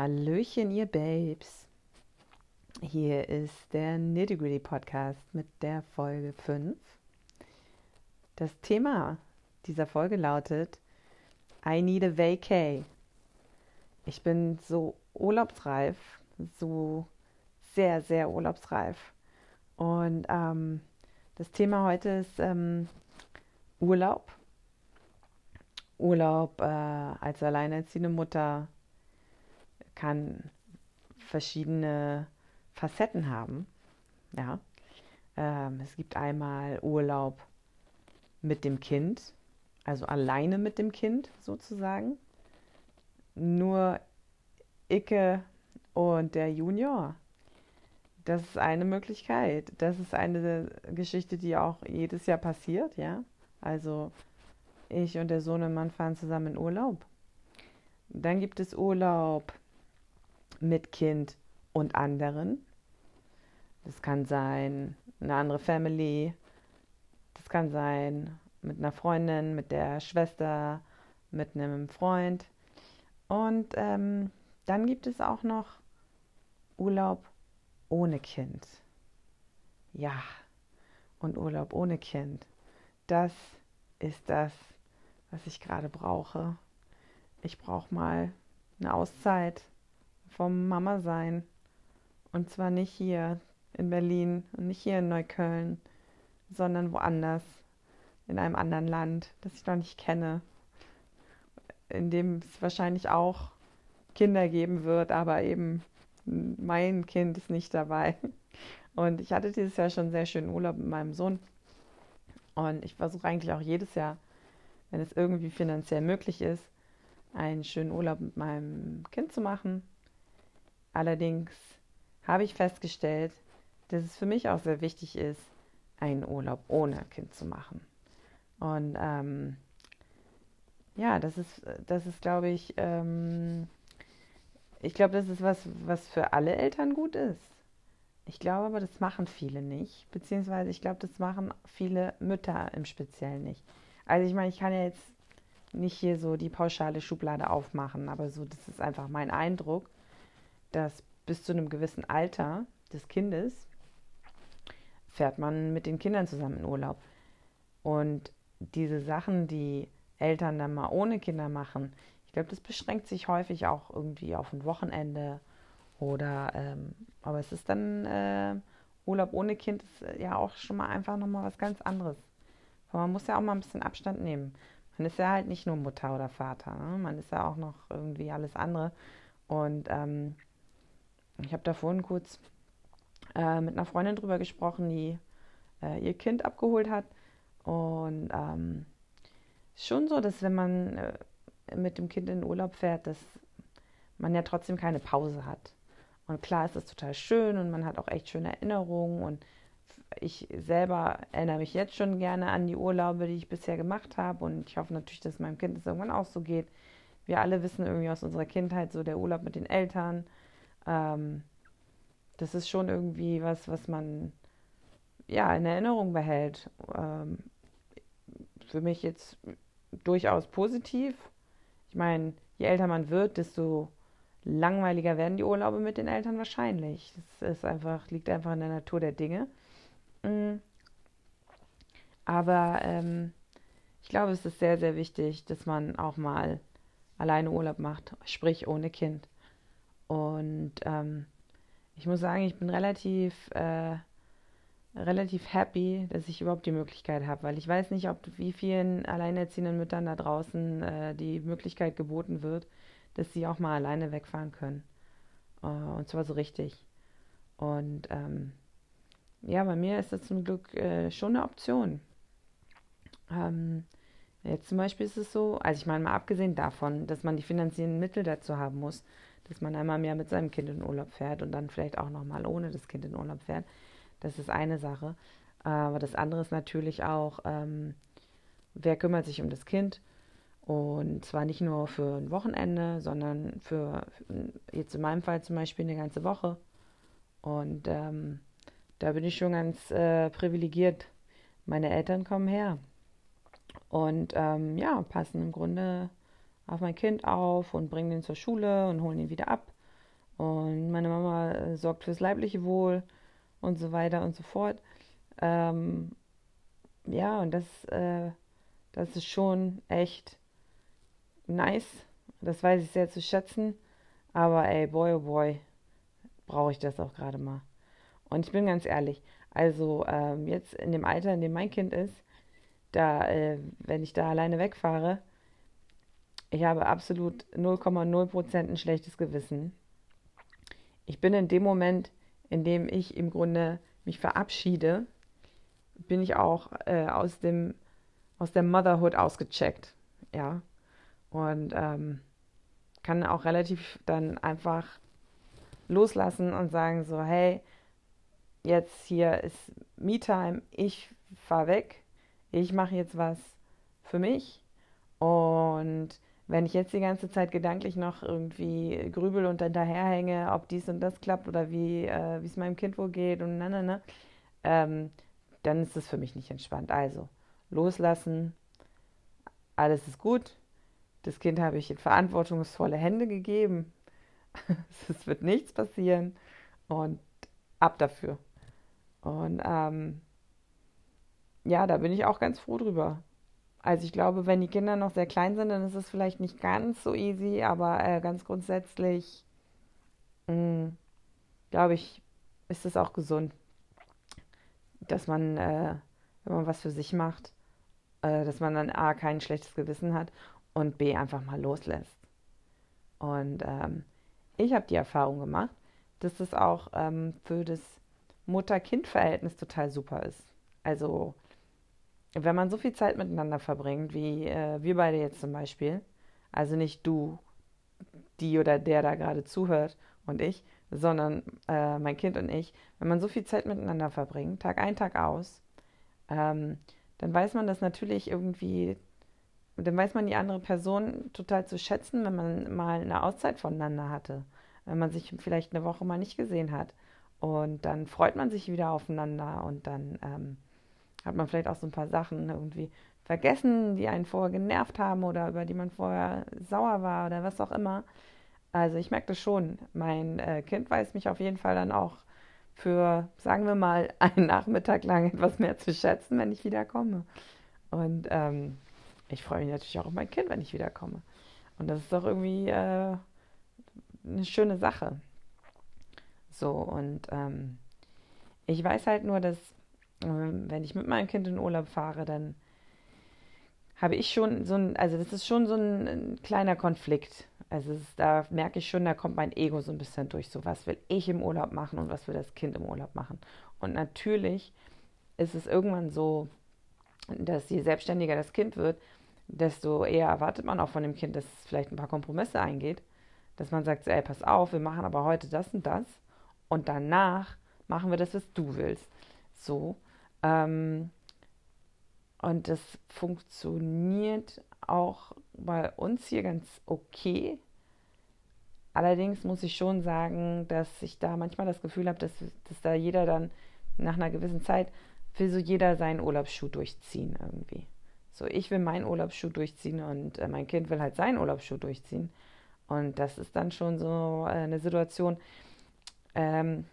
Hallöchen, ihr Babes. Hier ist der Nitty Gritty Podcast mit der Folge 5. Das Thema dieser Folge lautet I need a vacay. Ich bin so urlaubsreif, so sehr, sehr urlaubsreif. Und ähm, das Thema heute ist ähm, Urlaub. Urlaub äh, als alleinerziehende Mutter kann verschiedene Facetten haben. Ja. Ähm, es gibt einmal Urlaub mit dem Kind, also alleine mit dem Kind sozusagen. Nur Icke und der Junior. Das ist eine Möglichkeit. Das ist eine Geschichte, die auch jedes Jahr passiert, ja. Also ich und der Sohnemann fahren zusammen in Urlaub. Dann gibt es Urlaub mit Kind und anderen. Das kann sein eine andere Family. Das kann sein mit einer Freundin, mit der Schwester, mit einem Freund. Und ähm, dann gibt es auch noch Urlaub ohne Kind. Ja, und Urlaub ohne Kind. Das ist das, was ich gerade brauche. Ich brauche mal eine Auszeit vom Mama sein. Und zwar nicht hier in Berlin und nicht hier in Neukölln, sondern woanders, in einem anderen Land, das ich noch nicht kenne, in dem es wahrscheinlich auch Kinder geben wird, aber eben mein Kind ist nicht dabei. Und ich hatte dieses Jahr schon sehr schönen Urlaub mit meinem Sohn. Und ich versuche eigentlich auch jedes Jahr, wenn es irgendwie finanziell möglich ist, einen schönen Urlaub mit meinem Kind zu machen. Allerdings habe ich festgestellt, dass es für mich auch sehr wichtig ist, einen Urlaub ohne Kind zu machen. Und ähm, ja, das ist, das ist, glaube ich, ähm, ich glaube, das ist was, was für alle Eltern gut ist. Ich glaube aber, das machen viele nicht. Beziehungsweise ich glaube, das machen viele Mütter im Speziellen nicht. Also ich meine, ich kann ja jetzt nicht hier so die pauschale Schublade aufmachen, aber so, das ist einfach mein Eindruck, dass bis zu einem gewissen Alter des Kindes fährt man mit den Kindern zusammen in Urlaub. Und diese Sachen, die Eltern dann mal ohne Kinder machen, ich glaube, das beschränkt sich häufig auch irgendwie auf ein Wochenende oder, ähm, aber es ist dann äh, Urlaub ohne Kind ist äh, ja auch schon mal einfach nochmal was ganz anderes. Aber man muss ja auch mal ein bisschen Abstand nehmen. Man ist ja halt nicht nur Mutter oder Vater, ne? man ist ja auch noch irgendwie alles andere. Und ähm, ich habe da vorhin kurz äh, mit einer Freundin drüber gesprochen, die äh, ihr Kind abgeholt hat. Und ähm, schon so, dass wenn man äh, mit dem Kind in den Urlaub fährt, dass man ja trotzdem keine Pause hat. Und klar ist das total schön und man hat auch echt schöne Erinnerungen. Und ich selber erinnere mich jetzt schon gerne an die Urlaube, die ich bisher gemacht habe. Und ich hoffe natürlich, dass meinem Kind es irgendwann auch so geht. Wir alle wissen irgendwie aus unserer Kindheit so der Urlaub mit den Eltern. Ähm, das ist schon irgendwie was, was man ja in Erinnerung behält. Ähm, für mich jetzt durchaus positiv. Ich meine, je älter man wird, desto langweiliger werden die Urlaube mit den Eltern wahrscheinlich. Das ist einfach, liegt einfach in der Natur der Dinge. Mm. Aber ähm, ich glaube, es ist sehr, sehr wichtig, dass man auch mal alleine Urlaub macht, sprich ohne Kind. Und ähm, ich muss sagen, ich bin relativ, äh, relativ happy, dass ich überhaupt die Möglichkeit habe, weil ich weiß nicht, ob wie vielen alleinerziehenden Müttern da draußen äh, die Möglichkeit geboten wird, dass sie auch mal alleine wegfahren können. Äh, und zwar so richtig. Und ähm, ja, bei mir ist das zum Glück äh, schon eine Option. Ähm, jetzt zum Beispiel ist es so, also ich meine mal abgesehen davon, dass man die finanziellen Mittel dazu haben muss, dass man einmal mehr mit seinem Kind in Urlaub fährt und dann vielleicht auch nochmal ohne das Kind in Urlaub fährt. Das ist eine Sache. Aber das andere ist natürlich auch, ähm, wer kümmert sich um das Kind? Und zwar nicht nur für ein Wochenende, sondern für, jetzt in meinem Fall zum Beispiel eine ganze Woche. Und ähm, da bin ich schon ganz äh, privilegiert. Meine Eltern kommen her und ähm, ja, passen im Grunde auf mein Kind auf und bringen ihn zur Schule und holen ihn wieder ab. und meine Mama äh, sorgt fürs leibliche Wohl und so weiter und so fort. Ähm, ja, und das, äh, das ist schon echt nice. Das weiß ich sehr zu schätzen. Aber ey, boy, oh boy, brauche ich das auch gerade mal. Und ich bin ganz ehrlich, also ähm, jetzt in dem Alter, in dem mein Kind ist, da, äh, wenn ich da alleine wegfahre, ich habe absolut 0,0% ein schlechtes Gewissen. Ich bin in dem Moment, in dem ich im Grunde mich verabschiede, bin ich auch äh, aus dem aus der Motherhood ausgecheckt, ja, und ähm, kann auch relativ dann einfach loslassen und sagen so, hey, jetzt hier ist Me-Time, ich fahre weg, ich mache jetzt was für mich und wenn ich jetzt die ganze Zeit gedanklich noch irgendwie grübel und hinterherhänge, ob dies und das klappt oder wie äh, es meinem Kind wohl geht und na, na, na, ähm, dann ist das für mich nicht entspannt. Also loslassen, alles ist gut. Das Kind habe ich in verantwortungsvolle Hände gegeben. es wird nichts passieren und ab dafür. Und ähm, ja, da bin ich auch ganz froh drüber. Also ich glaube, wenn die Kinder noch sehr klein sind, dann ist es vielleicht nicht ganz so easy, aber äh, ganz grundsätzlich, mm, glaube ich, ist es auch gesund, dass man, äh, wenn man was für sich macht, äh, dass man dann A, kein schlechtes Gewissen hat und B, einfach mal loslässt. Und ähm, ich habe die Erfahrung gemacht, dass das auch ähm, für das Mutter-Kind-Verhältnis total super ist. Also wenn man so viel Zeit miteinander verbringt, wie äh, wir beide jetzt zum Beispiel, also nicht du, die oder der da gerade zuhört und ich, sondern äh, mein Kind und ich, wenn man so viel Zeit miteinander verbringt, Tag ein, Tag aus, ähm, dann weiß man das natürlich irgendwie, dann weiß man die andere Person total zu schätzen, wenn man mal eine Auszeit voneinander hatte, wenn man sich vielleicht eine Woche mal nicht gesehen hat. Und dann freut man sich wieder aufeinander und dann ähm, hat man vielleicht auch so ein paar Sachen irgendwie vergessen, die einen vorher genervt haben oder über die man vorher sauer war oder was auch immer. Also ich merke das schon. Mein äh, Kind weiß mich auf jeden Fall dann auch für, sagen wir mal, einen Nachmittag lang etwas mehr zu schätzen, wenn ich wiederkomme. Und ähm, ich freue mich natürlich auch auf mein Kind, wenn ich wiederkomme. Und das ist doch irgendwie äh, eine schöne Sache. So, und ähm, ich weiß halt nur, dass wenn ich mit meinem Kind in Urlaub fahre, dann habe ich schon so ein, also das ist schon so ein, ein kleiner Konflikt. Also ist, da merke ich schon, da kommt mein Ego so ein bisschen durch. So, was will ich im Urlaub machen und was will das Kind im Urlaub machen? Und natürlich ist es irgendwann so, dass je selbstständiger das Kind wird, desto eher erwartet man auch von dem Kind, dass es vielleicht ein paar Kompromisse eingeht. Dass man sagt, ey, pass auf, wir machen aber heute das und das und danach machen wir das, was du willst. So. Ähm, und das funktioniert auch bei uns hier ganz okay. Allerdings muss ich schon sagen, dass ich da manchmal das Gefühl habe, dass, dass da jeder dann nach einer gewissen Zeit will so jeder seinen Urlaubsschuh durchziehen irgendwie. So, ich will meinen Urlaubsschuh durchziehen und äh, mein Kind will halt seinen Urlaubsschuh durchziehen. Und das ist dann schon so äh, eine Situation, ähm,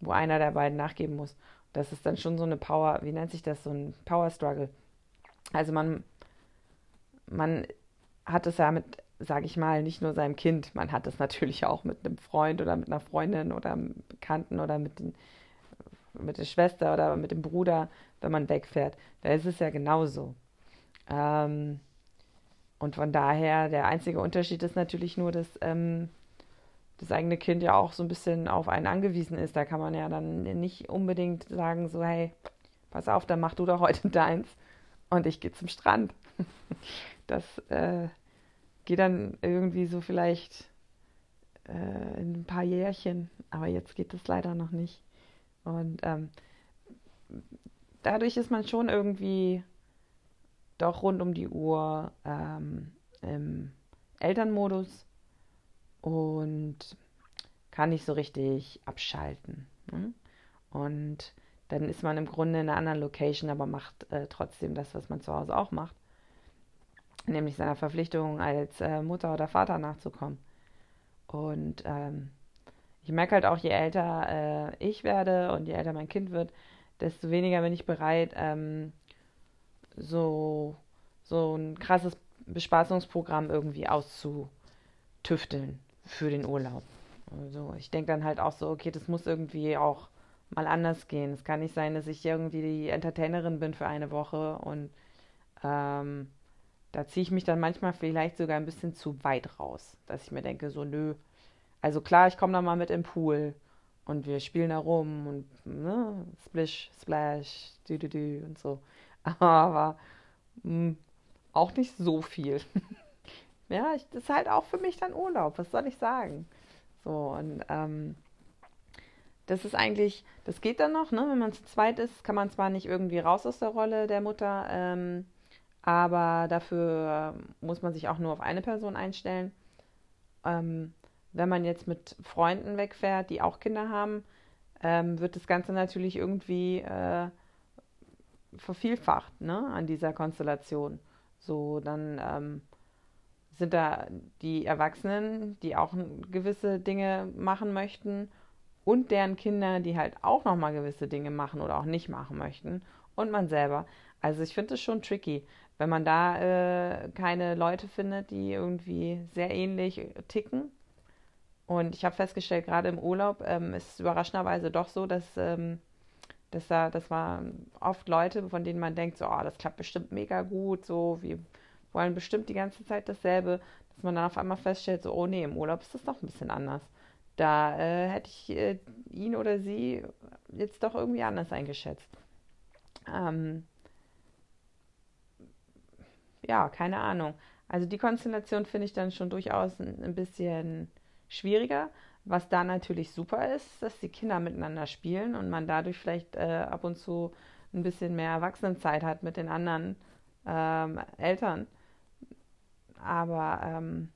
wo einer der beiden nachgeben muss. Das ist dann schon so eine Power, wie nennt sich das, so ein Power Struggle. Also man, man hat es ja mit, sage ich mal, nicht nur seinem Kind, man hat es natürlich auch mit einem Freund oder mit einer Freundin oder einem Bekannten oder mit, den, mit der Schwester oder mit dem Bruder, wenn man wegfährt. Da ist es ja genauso. Ähm, und von daher, der einzige Unterschied ist natürlich nur, dass ähm, das eigene Kind ja auch so ein bisschen auf einen angewiesen ist. Da kann man ja dann nicht unbedingt sagen, so, hey, pass auf, dann mach du doch heute deins und ich gehe zum Strand. Das äh, geht dann irgendwie so vielleicht äh, in ein paar Jährchen, aber jetzt geht das leider noch nicht. Und ähm, dadurch ist man schon irgendwie doch rund um die Uhr ähm, im Elternmodus und kann nicht so richtig abschalten. Ne? Und dann ist man im Grunde in einer anderen Location, aber macht äh, trotzdem das, was man zu Hause auch macht, nämlich seiner Verpflichtung als äh, Mutter oder Vater nachzukommen. Und ähm, ich merke halt auch, je älter äh, ich werde und je älter mein Kind wird, desto weniger bin ich bereit, ähm, so, so ein krasses Bespaßungsprogramm irgendwie auszutüfteln für den Urlaub. Also ich denke dann halt auch so, okay, das muss irgendwie auch mal anders gehen. Es kann nicht sein, dass ich irgendwie die Entertainerin bin für eine Woche und ähm, da ziehe ich mich dann manchmal vielleicht sogar ein bisschen zu weit raus, dass ich mir denke, so nö. Also klar, ich komme da mal mit im Pool und wir spielen da rum und ne, Splish, Splash, du, du, du und so. Aber mh, hm, auch nicht so viel. ja, ich, das ist halt auch für mich dann Urlaub, was soll ich sagen? So, und ähm, das ist eigentlich, das geht dann noch, ne? Wenn man zu zweit ist, kann man zwar nicht irgendwie raus aus der Rolle der Mutter, ähm, aber dafür muss man sich auch nur auf eine Person einstellen. Ähm, wenn man jetzt mit Freunden wegfährt, die auch Kinder haben, ähm, wird das Ganze natürlich irgendwie äh, vervielfacht ne, an dieser Konstellation. So, dann ähm, sind da die Erwachsenen, die auch gewisse Dinge machen möchten und deren Kinder, die halt auch nochmal gewisse Dinge machen oder auch nicht machen möchten und man selber. Also ich finde es schon tricky, wenn man da äh, keine Leute findet, die irgendwie sehr ähnlich ticken. Und ich habe festgestellt, gerade im Urlaub ähm, ist es überraschenderweise doch so, dass, ähm, dass da, das waren oft Leute, von denen man denkt, so, oh, das klappt bestimmt mega gut, so, wir wollen bestimmt die ganze Zeit dasselbe, dass man dann auf einmal feststellt, so, oh nee, im Urlaub ist das doch ein bisschen anders. Da äh, hätte ich äh, ihn oder sie jetzt doch irgendwie anders eingeschätzt. Ähm, ja, keine Ahnung. Also die Konstellation finde ich dann schon durchaus ein, ein bisschen schwieriger. Was da natürlich super ist, dass die Kinder miteinander spielen und man dadurch vielleicht äh, ab und zu ein bisschen mehr Erwachsenenzeit hat mit den anderen ähm, Eltern. Aber ähm,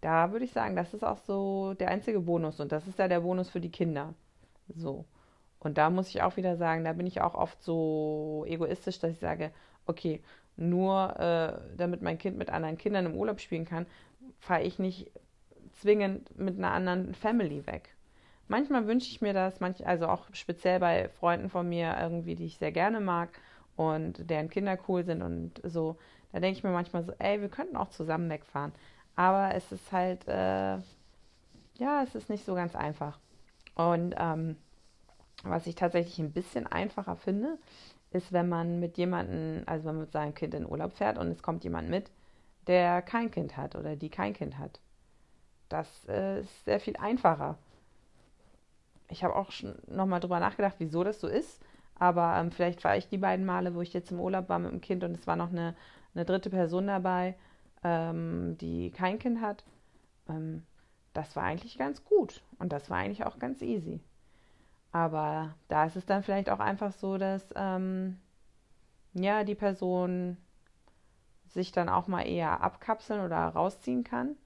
da würde ich sagen, das ist auch so der einzige Bonus und das ist ja der Bonus für die Kinder. So. Und da muss ich auch wieder sagen, da bin ich auch oft so egoistisch, dass ich sage, okay, nur äh, damit mein Kind mit anderen Kindern im Urlaub spielen kann, fahre ich nicht zwingend mit einer anderen Family weg. Manchmal wünsche ich mir das, manch, also auch speziell bei Freunden von mir irgendwie, die ich sehr gerne mag und deren Kinder cool sind und so, da denke ich mir manchmal so, ey, wir könnten auch zusammen wegfahren. Aber es ist halt, äh, ja, es ist nicht so ganz einfach. Und ähm, was ich tatsächlich ein bisschen einfacher finde, ist, wenn man mit jemandem, also wenn man mit seinem Kind in Urlaub fährt und es kommt jemand mit, der kein Kind hat oder die kein Kind hat. Das äh, ist sehr viel einfacher. Ich habe auch schon nochmal drüber nachgedacht, wieso das so ist. Aber ähm, vielleicht war ich die beiden Male, wo ich jetzt im Urlaub war mit dem Kind und es war noch eine, eine dritte Person dabei, ähm, die kein Kind hat. Ähm, das war eigentlich ganz gut und das war eigentlich auch ganz easy. Aber da ist es dann vielleicht auch einfach so, dass ähm, ja die Person sich dann auch mal eher abkapseln oder rausziehen kann,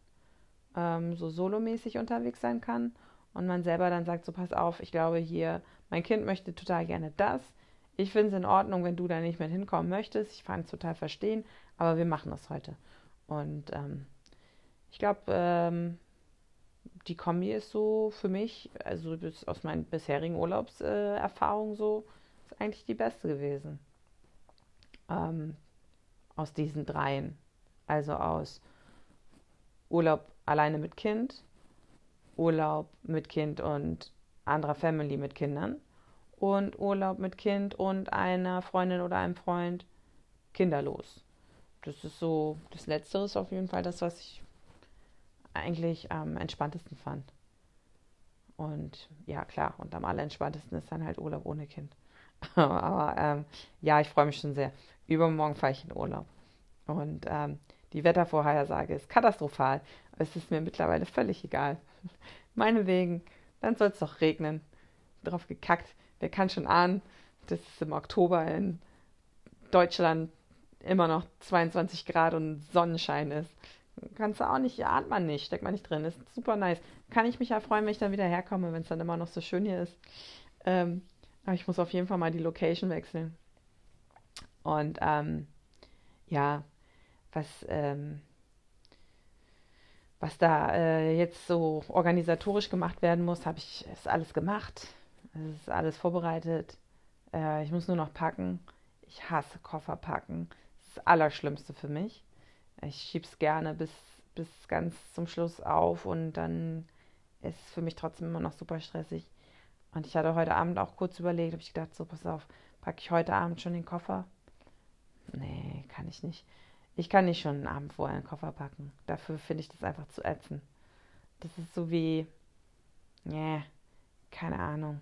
ähm, so solomäßig unterwegs sein kann und man selber dann sagt, so pass auf, ich glaube hier, mein Kind möchte total gerne das. Ich finde es in Ordnung, wenn du da nicht mehr hinkommen möchtest. Ich kann es total verstehen, aber wir machen das heute. Und ähm, ich glaube, ähm, die Kombi ist so für mich, also aus meinen bisherigen Urlaubserfahrungen äh, so, ist eigentlich die beste gewesen. Ähm, aus diesen dreien. Also aus Urlaub alleine mit Kind, Urlaub mit Kind und anderer Family mit Kindern und Urlaub mit Kind und einer Freundin oder einem Freund kinderlos. Das ist so, das Letztere ist auf jeden Fall das, was ich eigentlich am entspanntesten fand. Und ja, klar, und am allerentspanntesten ist dann halt Urlaub ohne Kind. Aber ähm, ja, ich freue mich schon sehr. Übermorgen fahre ich in Urlaub. Und ähm, die Wettervorhersage ist katastrophal. Es ist mir mittlerweile völlig egal. Meinetwegen, dann soll es doch regnen. Drauf gekackt. Wer kann schon ahnen, dass es im Oktober in Deutschland immer noch 22 Grad und Sonnenschein ist. Kannst du auch nicht, ahnt man nicht, steckt man nicht drin. Ist super nice. Kann ich mich ja freuen, wenn ich dann wieder herkomme, wenn es dann immer noch so schön hier ist. Ähm, aber ich muss auf jeden Fall mal die Location wechseln. Und ähm, ja, was, ähm, was da äh, jetzt so organisatorisch gemacht werden muss, habe ich ist alles gemacht. Es ist alles vorbereitet. Äh, ich muss nur noch packen. Ich hasse Koffer packen. Das ist das Allerschlimmste für mich. Ich schiebe es gerne bis, bis ganz zum Schluss auf und dann ist es für mich trotzdem immer noch super stressig. Und ich hatte heute Abend auch kurz überlegt, habe ich gedacht, so pass auf, packe ich heute Abend schon den Koffer? Nee, kann ich nicht. Ich kann nicht schon einen Abend vorher einen Koffer packen. Dafür finde ich das einfach zu ätzend. Das ist so wie, nee, keine Ahnung.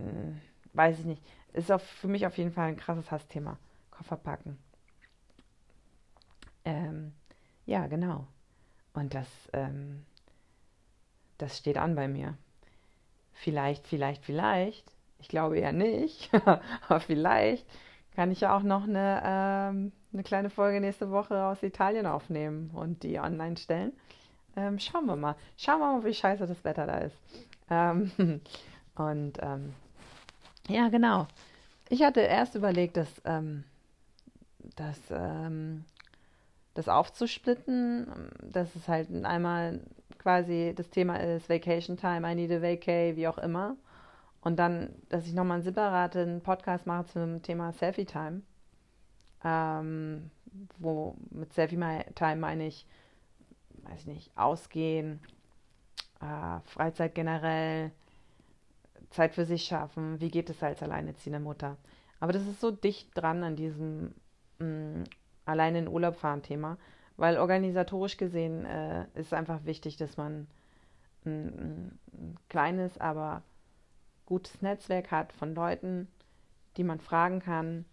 Hm, weiß ich nicht. Ist auch für mich auf jeden Fall ein krasses Hassthema. Koffer packen. Ähm, ja, genau. Und das, ähm, das steht an bei mir. Vielleicht, vielleicht, vielleicht. Ich glaube eher nicht. aber vielleicht kann ich ja auch noch eine, ähm, eine kleine Folge nächste Woche aus Italien aufnehmen und die online stellen. Ähm, schauen wir mal. Schauen wir mal, wie scheiße das Wetter da ist. Ähm, und ähm, ja, genau. Ich hatte erst überlegt, dass, ähm, dass ähm, das aufzusplitten, dass es halt einmal quasi das Thema ist Vacation Time, I need a vacay, wie auch immer. Und dann, dass ich nochmal einen separaten Podcast mache zum Thema Selfie Time. Ähm, wo mit Selfie Time meine ich, weiß ich nicht, ausgehen, äh, Freizeit generell, Zeit für sich schaffen, wie geht es als alleinerziehende Mutter. Aber das ist so dicht dran an diesem mh, mm, alleine in Urlaub fahren Thema, weil organisatorisch gesehen äh, ist einfach wichtig, dass man ein, ein kleines, aber gutes Netzwerk hat von Leuten, die man fragen kann,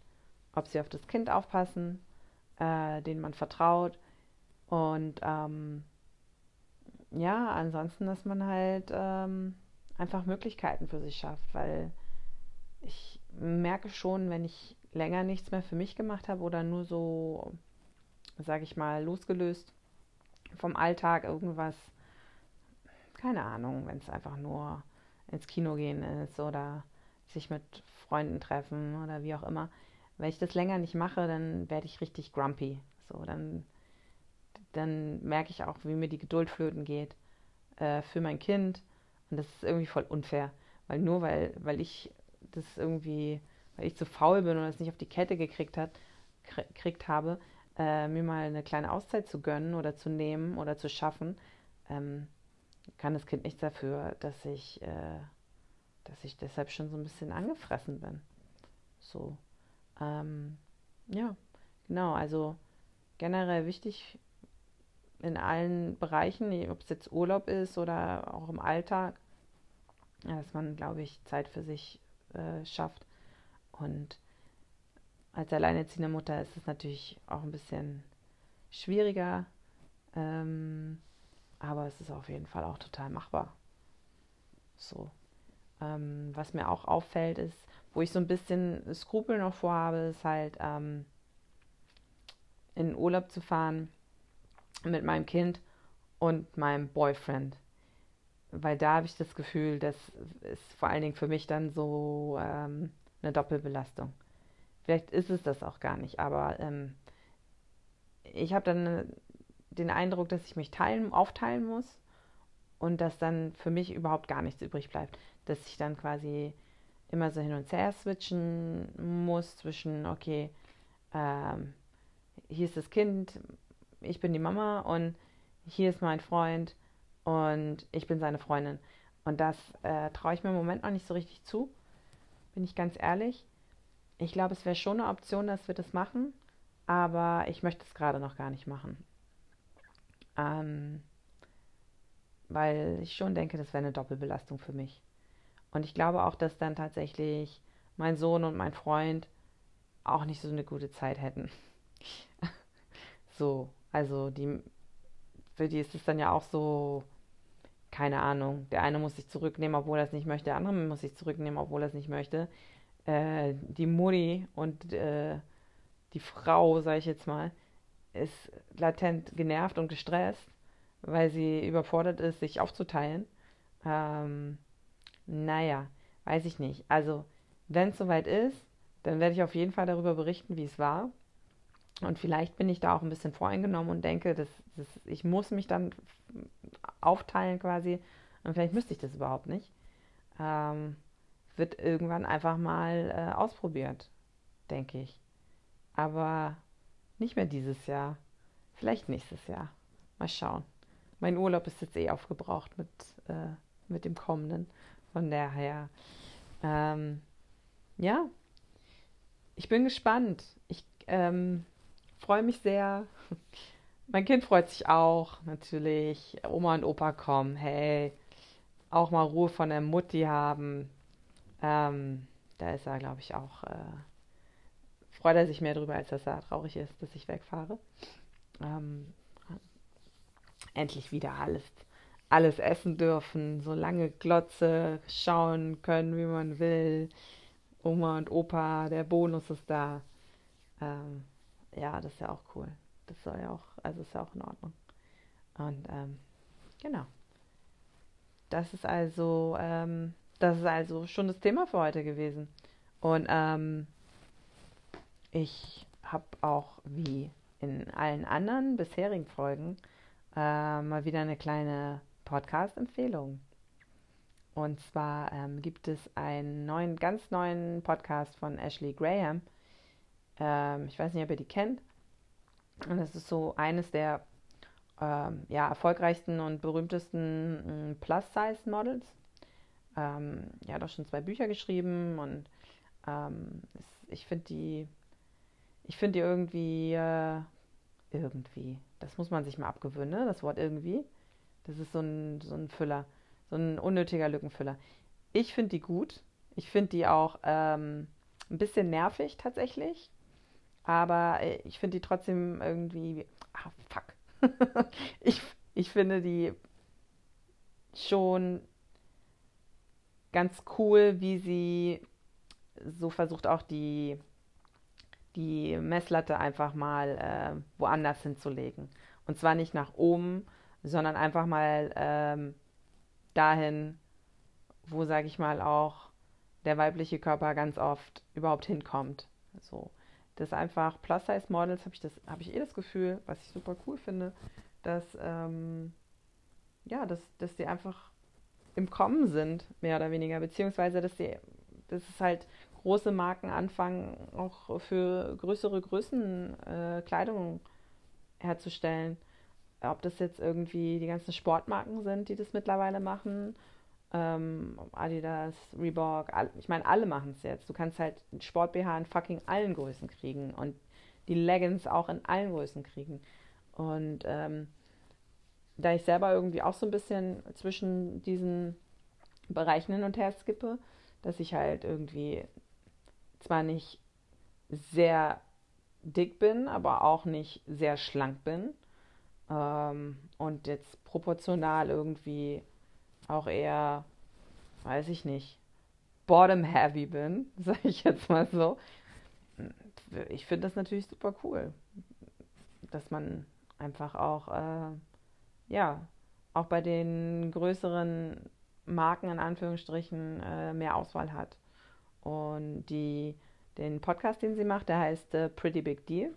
ob sie auf das Kind aufpassen, äh, denen man vertraut. Und ähm, ja, ansonsten, dass man halt ähm, einfach Möglichkeiten für sich schafft, weil ich merke schon, wenn ich länger nichts mehr für mich gemacht habe oder nur so, sage ich mal, losgelöst vom Alltag irgendwas, keine Ahnung, wenn es einfach nur ins Kino gehen ist oder sich mit Freunden treffen oder wie auch immer. Wenn ich das länger nicht mache, dann werde ich richtig grumpy. So, dann, dann merke ich auch, wie mir die Geduld flöten geht äh, für mein Kind. Und das ist irgendwie voll unfair. Weil nur weil, weil ich das irgendwie, weil ich zu faul bin oder es nicht auf die Kette gekriegt hat, gekriegt habe, äh, mir mal eine kleine Auszeit zu gönnen oder zu nehmen oder zu schaffen, ähm, kann das Kind nichts dafür, dass ich, äh, dass ich deshalb schon so ein bisschen angefressen bin. So. Ähm, ja, genau, also generell wichtig in allen Bereichen, ob es jetzt Urlaub ist oder auch im Alltag, dass man, glaube ich, Zeit für sich äh, schafft. Und als alleinerziehende Mutter ist es natürlich auch ein bisschen schwieriger, ähm, aber es ist auf jeden Fall auch total machbar. So. Ähm, was mir auch auffällt, ist, wo ich so ein bisschen Skrupel noch vorhabe, ist halt ähm, in Urlaub zu fahren mit meinem Kind und meinem Boyfriend. Weil da habe ich das Gefühl, das ist vor allen Dingen für mich dann so ähm, eine Doppelbelastung. Vielleicht ist es das auch gar nicht, aber ähm, ich habe dann den Eindruck, dass ich mich teilen, aufteilen muss und dass dann für mich überhaupt gar nichts übrig bleibt. Dass ich dann quasi immer so hin und her switchen muss zwischen, okay, ähm, hier ist das Kind, ich bin die Mama und hier ist mein Freund und ich bin seine Freundin. Und das äh, traue ich mir im Moment noch nicht so richtig zu, bin ich ganz ehrlich. Ich glaube, es wäre schon eine Option, dass wir das machen, aber ich möchte es gerade noch gar nicht machen. Ähm, weil ich schon denke, das wäre eine Doppelbelastung für mich. Und ich glaube auch, dass dann tatsächlich mein Sohn und mein Freund auch nicht so eine gute Zeit hätten. so, also die, für die ist es dann ja auch so, keine Ahnung, der eine muss sich zurücknehmen, obwohl er es nicht möchte, der andere muss sich zurücknehmen, obwohl er es nicht möchte. Äh, die Mutti und äh, die Frau, sage ich jetzt mal, ist latent genervt und gestresst, weil sie überfordert ist, sich aufzuteilen. Ähm, naja, weiß ich nicht. Also, wenn es soweit ist, dann werde ich auf jeden Fall darüber berichten, wie es war. Und vielleicht bin ich da auch ein bisschen voreingenommen und denke, dass, dass ich muss mich dann aufteilen quasi. Und vielleicht müsste ich das überhaupt nicht. Ähm, wird irgendwann einfach mal äh, ausprobiert, denke ich. Aber nicht mehr dieses Jahr. Vielleicht nächstes Jahr. Mal schauen. Mein Urlaub ist jetzt eh aufgebraucht mit, äh, mit dem kommenden. Von daher, ähm, ja, ich bin gespannt. Ich ähm, freue mich sehr. Mein Kind freut sich auch, natürlich. Oma und Opa kommen. Hey, auch mal Ruhe von der Mutti haben. Ähm, da ist er, glaube ich, auch. Äh, freut er sich mehr drüber, als dass er traurig ist, dass ich wegfahre. Ähm, endlich wieder alles, alles essen dürfen, so lange Glotze schauen können, wie man will. Oma und Opa, der Bonus ist da. Ähm, ja, das ist ja auch cool. Das soll ja auch, also ist ja auch in Ordnung. Und ähm, genau. Das ist also, ähm, das ist also schon das Thema für heute gewesen. Und ähm, ich habe auch wie in allen anderen bisherigen Folgen äh, mal wieder eine kleine Podcast-Empfehlung. Und zwar ähm, gibt es einen neuen, ganz neuen Podcast von Ashley Graham. Ähm, ich weiß nicht, ob ihr die kennt. Und das ist so eines der ähm, ja, erfolgreichsten und berühmtesten mm, Plus-Size-Models. Ähm, er hat auch schon zwei Bücher geschrieben und ähm, ich finde die, ich finde die irgendwie, äh, irgendwie, das muss man sich mal abgewöhnen, ne? das Wort irgendwie. Das ist so ein, so ein Füller, so ein unnötiger Lückenfüller. Ich finde die gut. Ich finde die auch ähm, ein bisschen nervig tatsächlich. Aber äh, ich finde die trotzdem irgendwie. Ah, fuck. ich, ich finde die schon ganz cool, wie sie so versucht auch die, die Messlatte einfach mal äh, woanders hinzulegen. Und zwar nicht nach oben, sondern einfach mal ähm, dahin, wo, sage ich mal, auch der weibliche Körper ganz oft überhaupt hinkommt. So dass einfach Plus-Size-Models, habe ich, hab ich eh das Gefühl, was ich super cool finde, dass, ähm, ja, dass, dass die einfach im Kommen sind, mehr oder weniger, beziehungsweise dass, die, dass es halt große Marken anfangen, auch für größere Größen äh, Kleidung herzustellen. Ob das jetzt irgendwie die ganzen Sportmarken sind, die das mittlerweile machen, ähm, Adidas, Reebok, all, ich meine, alle machen es jetzt. Du kannst halt Sport BH in fucking allen Größen kriegen und die Leggings auch in allen Größen kriegen. Und ähm, da ich selber irgendwie auch so ein bisschen zwischen diesen Bereichen hin und her skippe, dass ich halt irgendwie zwar nicht sehr dick bin, aber auch nicht sehr schlank bin ähm, und jetzt proportional irgendwie auch eher, weiß ich nicht, bottom-heavy bin, sage ich jetzt mal so. Ich finde das natürlich super cool, dass man einfach auch, äh, ja, auch bei den größeren Marken in Anführungsstrichen äh, mehr Auswahl hat. Und die, den Podcast, den sie macht, der heißt äh, Pretty Big Deal.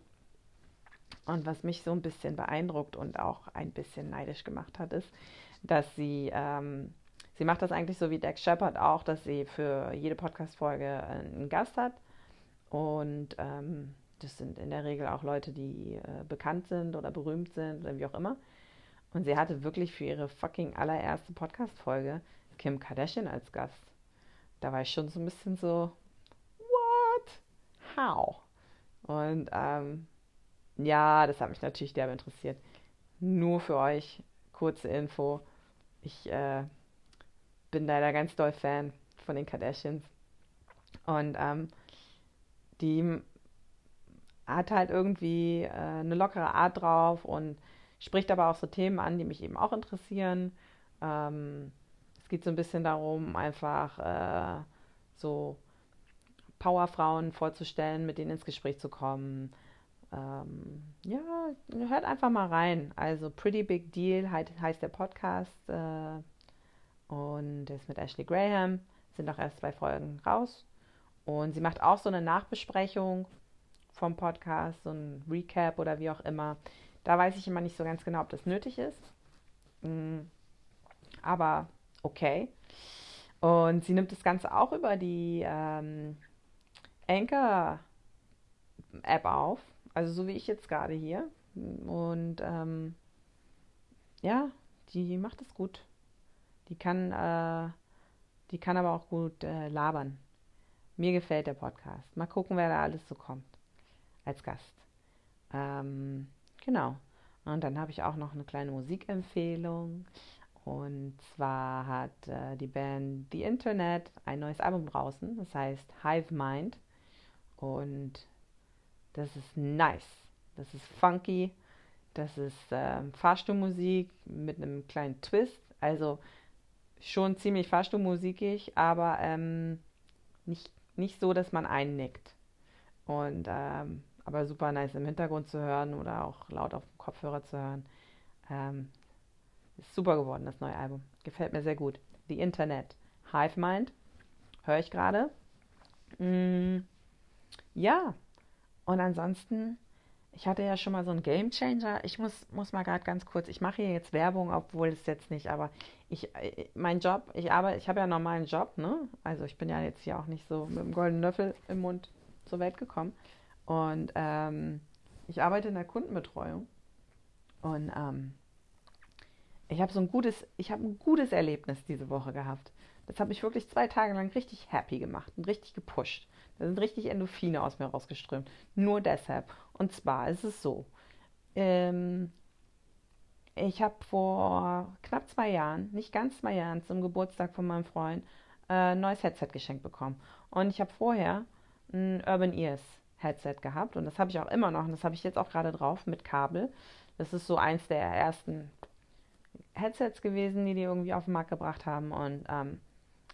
Und was mich so ein bisschen beeindruckt und auch ein bisschen neidisch gemacht hat, ist, dass sie, ähm, sie macht das eigentlich so wie Dex Shepard auch, dass sie für jede Podcast-Folge einen Gast hat. Und ähm, das sind in der Regel auch Leute, die äh, bekannt sind oder berühmt sind oder wie auch immer. Und sie hatte wirklich für ihre fucking allererste Podcast-Folge Kim Kardashian als Gast. Da war ich schon so ein bisschen so, what? How? Und ähm, ja, das hat mich natürlich derbe interessiert. Nur für euch, kurze Info. Ich äh, bin leider ganz doll Fan von den Kardashians. Und ähm, die hat halt irgendwie äh, eine lockere Art drauf und spricht aber auch so Themen an, die mich eben auch interessieren. Ähm, es geht so ein bisschen darum, einfach äh, so Powerfrauen vorzustellen, mit denen ins Gespräch zu kommen. Ähm, ja, hört einfach mal rein. Also Pretty Big Deal heißt der Podcast äh, und ist mit Ashley Graham. Sind auch erst zwei Folgen raus. Und sie macht auch so eine Nachbesprechung vom Podcast, so ein Recap oder wie auch immer. Da weiß ich immer nicht so ganz genau, ob das nötig ist. Mm, aber okay. Und sie nimmt das Ganze auch über die ähm, Anchor-App auf. Also so wie ich jetzt gerade hier. Und ähm, ja, die macht es gut. Die kann, äh, die kann aber auch gut äh, labern. Mir gefällt der Podcast. Mal gucken, wer da alles so kommt als Gast. Ähm, genau. Und dann habe ich auch noch eine kleine Musikempfehlung. Und zwar hat äh, die Band The Internet ein neues Album draußen. Das heißt Hive Mind. Und das ist nice. Das ist funky. Das ist äh, Fahrstuhlmusik mit einem kleinen Twist. Also schon ziemlich fahrstuhlmusikig, aber ähm, nicht, nicht so, dass man einnickt. Und ähm, aber super nice im Hintergrund zu hören oder auch laut auf dem Kopfhörer zu hören. Ähm, ist super geworden, das neue Album. Gefällt mir sehr gut. The Internet. Hive Mind. Höre ich gerade. Mm, ja. Und ansonsten, ich hatte ja schon mal so einen Game Changer. Ich muss, muss mal gerade ganz kurz, ich mache hier jetzt Werbung, obwohl es jetzt nicht, aber ich, äh, mein Job, ich arbeite, ich habe ja einen normalen Job, ne? Also ich bin ja jetzt hier auch nicht so mit dem goldenen Löffel im Mund zur Welt gekommen. Und ähm, ich arbeite in der Kundenbetreuung. Und ähm, ich habe so ein gutes, ich habe ein gutes Erlebnis diese Woche gehabt. Das hat mich wirklich zwei Tage lang richtig happy gemacht und richtig gepusht. Da sind richtig Endorphine aus mir rausgeströmt. Nur deshalb. Und zwar ist es so. Ähm, ich habe vor knapp zwei Jahren, nicht ganz zwei Jahren, zum Geburtstag von meinem Freund äh, ein neues Headset geschenkt bekommen. Und ich habe vorher ein Urban Ears Headset gehabt und das habe ich auch immer noch und das habe ich jetzt auch gerade drauf mit Kabel. Das ist so eins der ersten Headsets gewesen, die die irgendwie auf den Markt gebracht haben und ähm,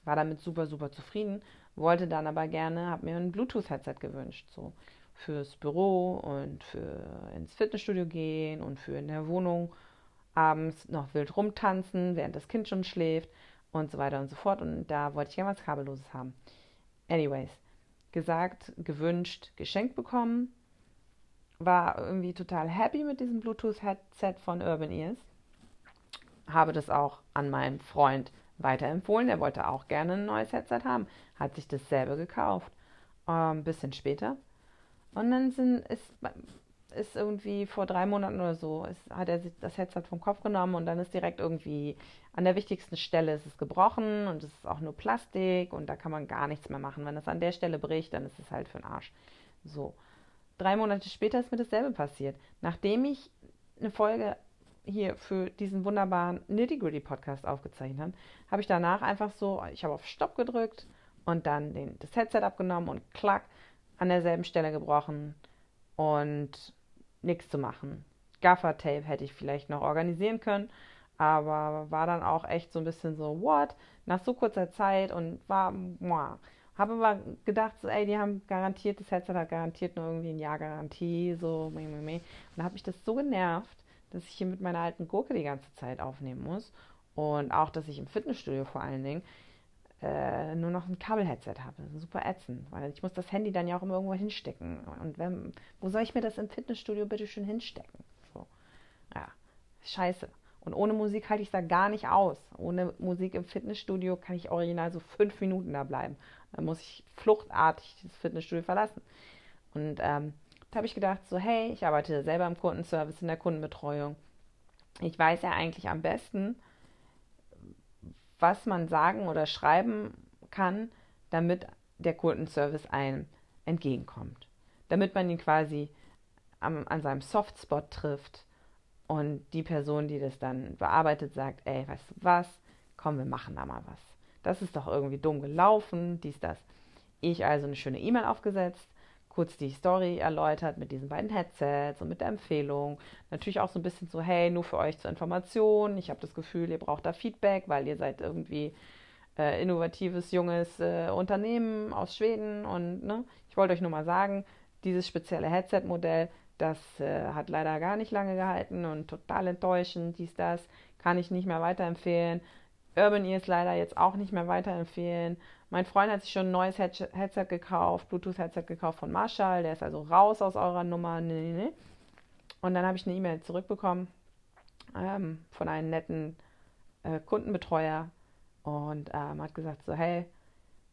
war damit super, super zufrieden. Wollte dann aber gerne, habe mir ein Bluetooth-Headset gewünscht, so fürs Büro und für ins Fitnessstudio gehen und für in der Wohnung abends noch wild rumtanzen, während das Kind schon schläft und so weiter und so fort. Und da wollte ich gerne was Kabelloses haben. Anyways, gesagt, gewünscht, geschenkt bekommen. War irgendwie total happy mit diesem Bluetooth-Headset von Urban Ears habe das auch an meinen Freund weiterempfohlen. Er wollte auch gerne ein neues Headset haben, hat sich dasselbe gekauft. Ein ähm, bisschen später. Und dann sind, ist, ist irgendwie vor drei Monaten oder so, ist, hat er sich das Headset vom Kopf genommen und dann ist direkt irgendwie an der wichtigsten Stelle ist es gebrochen und es ist auch nur Plastik und da kann man gar nichts mehr machen. Wenn es an der Stelle bricht, dann ist es halt für den Arsch. So. Drei Monate später ist mir dasselbe passiert. Nachdem ich eine Folge hier für diesen wunderbaren Nitty Gritty Podcast aufgezeichnet habe, habe ich danach einfach so, ich habe auf Stopp gedrückt und dann den, das Headset abgenommen und klack, an derselben Stelle gebrochen und nichts zu machen. Gaffer-Tape hätte ich vielleicht noch organisieren können, aber war dann auch echt so ein bisschen so, what? Nach so kurzer Zeit und war, muah. Habe aber gedacht, so, ey, die haben garantiert, das Headset hat garantiert nur irgendwie ein Jahr Garantie, so, meh, meh, meh. Und da habe ich das so genervt, dass ich hier mit meiner alten Gurke die ganze Zeit aufnehmen muss. Und auch, dass ich im Fitnessstudio vor allen Dingen äh, nur noch ein Kabelheadset habe. Super ätzend, weil ich muss das Handy dann ja auch immer irgendwo hinstecken. Und wenn, wo soll ich mir das im Fitnessstudio bitte schön hinstecken? So. Ja, scheiße. Und ohne Musik halte ich da gar nicht aus. Ohne Musik im Fitnessstudio kann ich original so fünf Minuten da bleiben. Dann muss ich fluchtartig das Fitnessstudio verlassen. Und ähm, da habe ich gedacht, so, hey, ich arbeite selber im Kundenservice, in der Kundenbetreuung. Ich weiß ja eigentlich am besten, was man sagen oder schreiben kann, damit der Kundenservice einem entgegenkommt. Damit man ihn quasi am, an seinem Softspot trifft und die Person, die das dann bearbeitet, sagt, ey, weißt du was, komm, wir machen da mal was. Das ist doch irgendwie dumm gelaufen, dies, das. Ich also eine schöne E-Mail aufgesetzt, kurz die Story erläutert mit diesen beiden Headsets und mit der Empfehlung. Natürlich auch so ein bisschen so, hey, nur für euch zur Information. Ich habe das Gefühl, ihr braucht da Feedback, weil ihr seid irgendwie äh, innovatives, junges äh, Unternehmen aus Schweden. Und ne, ich wollte euch nur mal sagen, dieses spezielle Headset-Modell, das äh, hat leider gar nicht lange gehalten und total enttäuschend, dies, das, kann ich nicht mehr weiterempfehlen. Urban Ears leider jetzt auch nicht mehr weiterempfehlen. Mein Freund hat sich schon ein neues Headset gekauft, Bluetooth-Headset gekauft von Marshall. Der ist also raus aus eurer Nummer. Nee, nee. Und dann habe ich eine E-Mail zurückbekommen ähm, von einem netten äh, Kundenbetreuer und ähm, hat gesagt so, hey,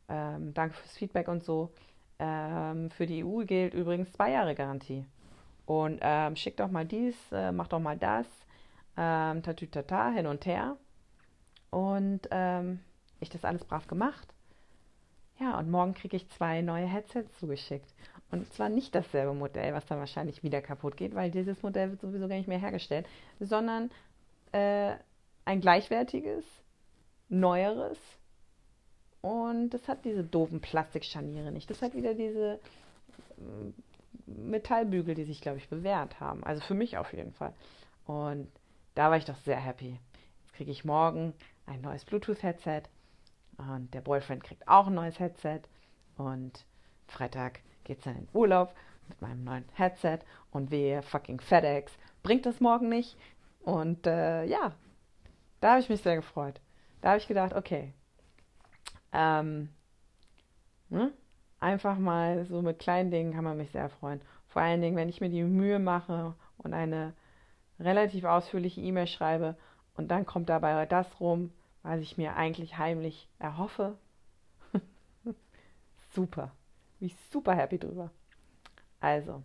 ähm, danke fürs Feedback und so. Ähm, für die EU gilt übrigens zwei Jahre Garantie. Und ähm, schick doch mal dies, äh, mach doch mal das, ähm, tatütata, hin und her. Und ähm, ich das alles brav gemacht. Ja, und morgen kriege ich zwei neue Headsets zugeschickt. Und zwar nicht dasselbe Modell, was dann wahrscheinlich wieder kaputt geht, weil dieses Modell wird sowieso gar nicht mehr hergestellt, sondern äh, ein gleichwertiges, neueres. Und das hat diese doofen Plastikscharniere nicht. Das hat wieder diese äh, Metallbügel, die sich, glaube ich, bewährt haben. Also für mich auf jeden Fall. Und da war ich doch sehr happy. Jetzt kriege ich morgen ein neues Bluetooth-Headset und der Boyfriend kriegt auch ein neues Headset und Freitag geht es dann in Urlaub mit meinem neuen Headset und wehe, fucking FedEx bringt das morgen nicht. Und äh, ja, da habe ich mich sehr gefreut. Da habe ich gedacht, okay, ähm, ne? einfach mal so mit kleinen Dingen kann man mich sehr freuen. Vor allen Dingen, wenn ich mir die Mühe mache und eine relativ ausführliche E-Mail schreibe und dann kommt dabei das rum, was ich mir eigentlich heimlich erhoffe. super. Bin ich super happy drüber. Also,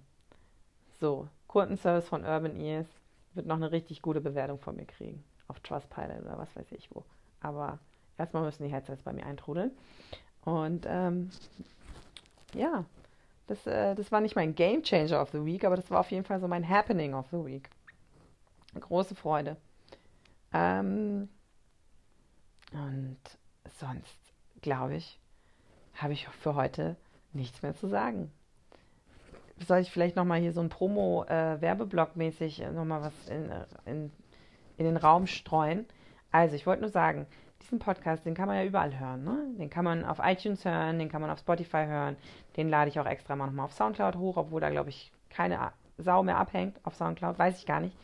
so, Kundenservice von Urban Ears wird noch eine richtig gute Bewertung von mir kriegen. Auf Trustpilot oder was weiß ich wo. Aber erstmal müssen die Headsets bei mir eintrudeln. Und ähm, ja, das, äh, das war nicht mein Game Changer of the Week, aber das war auf jeden Fall so mein Happening of the Week. Große Freude. Ähm, und sonst, glaube ich, habe ich für heute nichts mehr zu sagen. Soll ich vielleicht nochmal hier so ein Promo-Werbeblock-mäßig äh, nochmal was in, in, in den Raum streuen? Also, ich wollte nur sagen, diesen Podcast, den kann man ja überall hören. Ne? Den kann man auf iTunes hören, den kann man auf Spotify hören. Den lade ich auch extra mal nochmal auf Soundcloud hoch, obwohl da, glaube ich, keine Sau mehr abhängt auf Soundcloud, weiß ich gar nicht.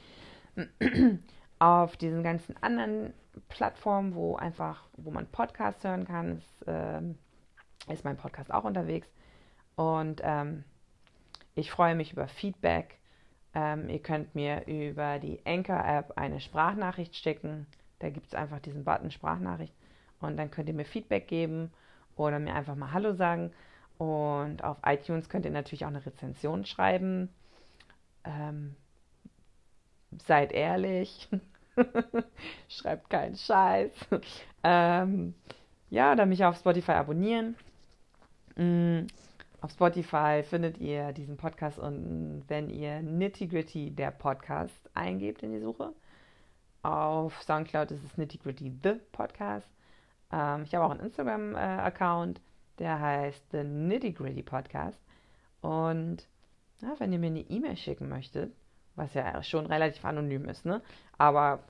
Auf diesen ganzen anderen Plattformen, wo einfach, wo man Podcasts hören kann, ist, äh, ist mein Podcast auch unterwegs. Und ähm, ich freue mich über Feedback. Ähm, ihr könnt mir über die Anchor-App eine Sprachnachricht schicken. Da gibt es einfach diesen Button Sprachnachricht. Und dann könnt ihr mir Feedback geben oder mir einfach mal Hallo sagen. Und auf iTunes könnt ihr natürlich auch eine Rezension schreiben. Ähm, seid ehrlich. Schreibt keinen Scheiß. ähm, ja, oder mich auf Spotify abonnieren. Mm, auf Spotify findet ihr diesen Podcast und wenn ihr Nitty Gritty der Podcast eingebt in die Suche. Auf Soundcloud ist es Nitty Gritty The Podcast. Ähm, ich habe auch einen Instagram-Account, äh, der heißt The Nitty Gritty Podcast. Und ja, wenn ihr mir eine E-Mail schicken möchtet, was ja schon relativ anonym ist, ne? Aber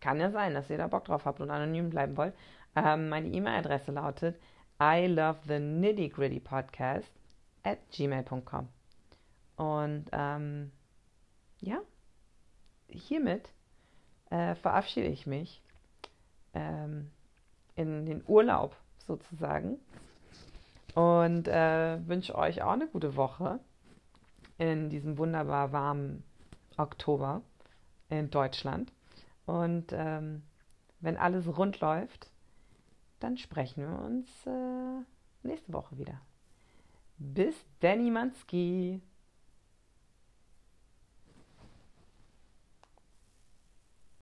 kann ja sein, dass ihr da Bock drauf habt und anonym bleiben wollt. Ähm, meine E-Mail-Adresse lautet I love the nitty gritty podcast at gmail.com. Und ähm, ja, hiermit äh, verabschiede ich mich ähm, in den Urlaub sozusagen und äh, wünsche euch auch eine gute Woche in diesem wunderbar warmen Oktober in Deutschland. Und ähm, wenn alles rund läuft, dann sprechen wir uns äh, nächste Woche wieder. Bis Danny Manski.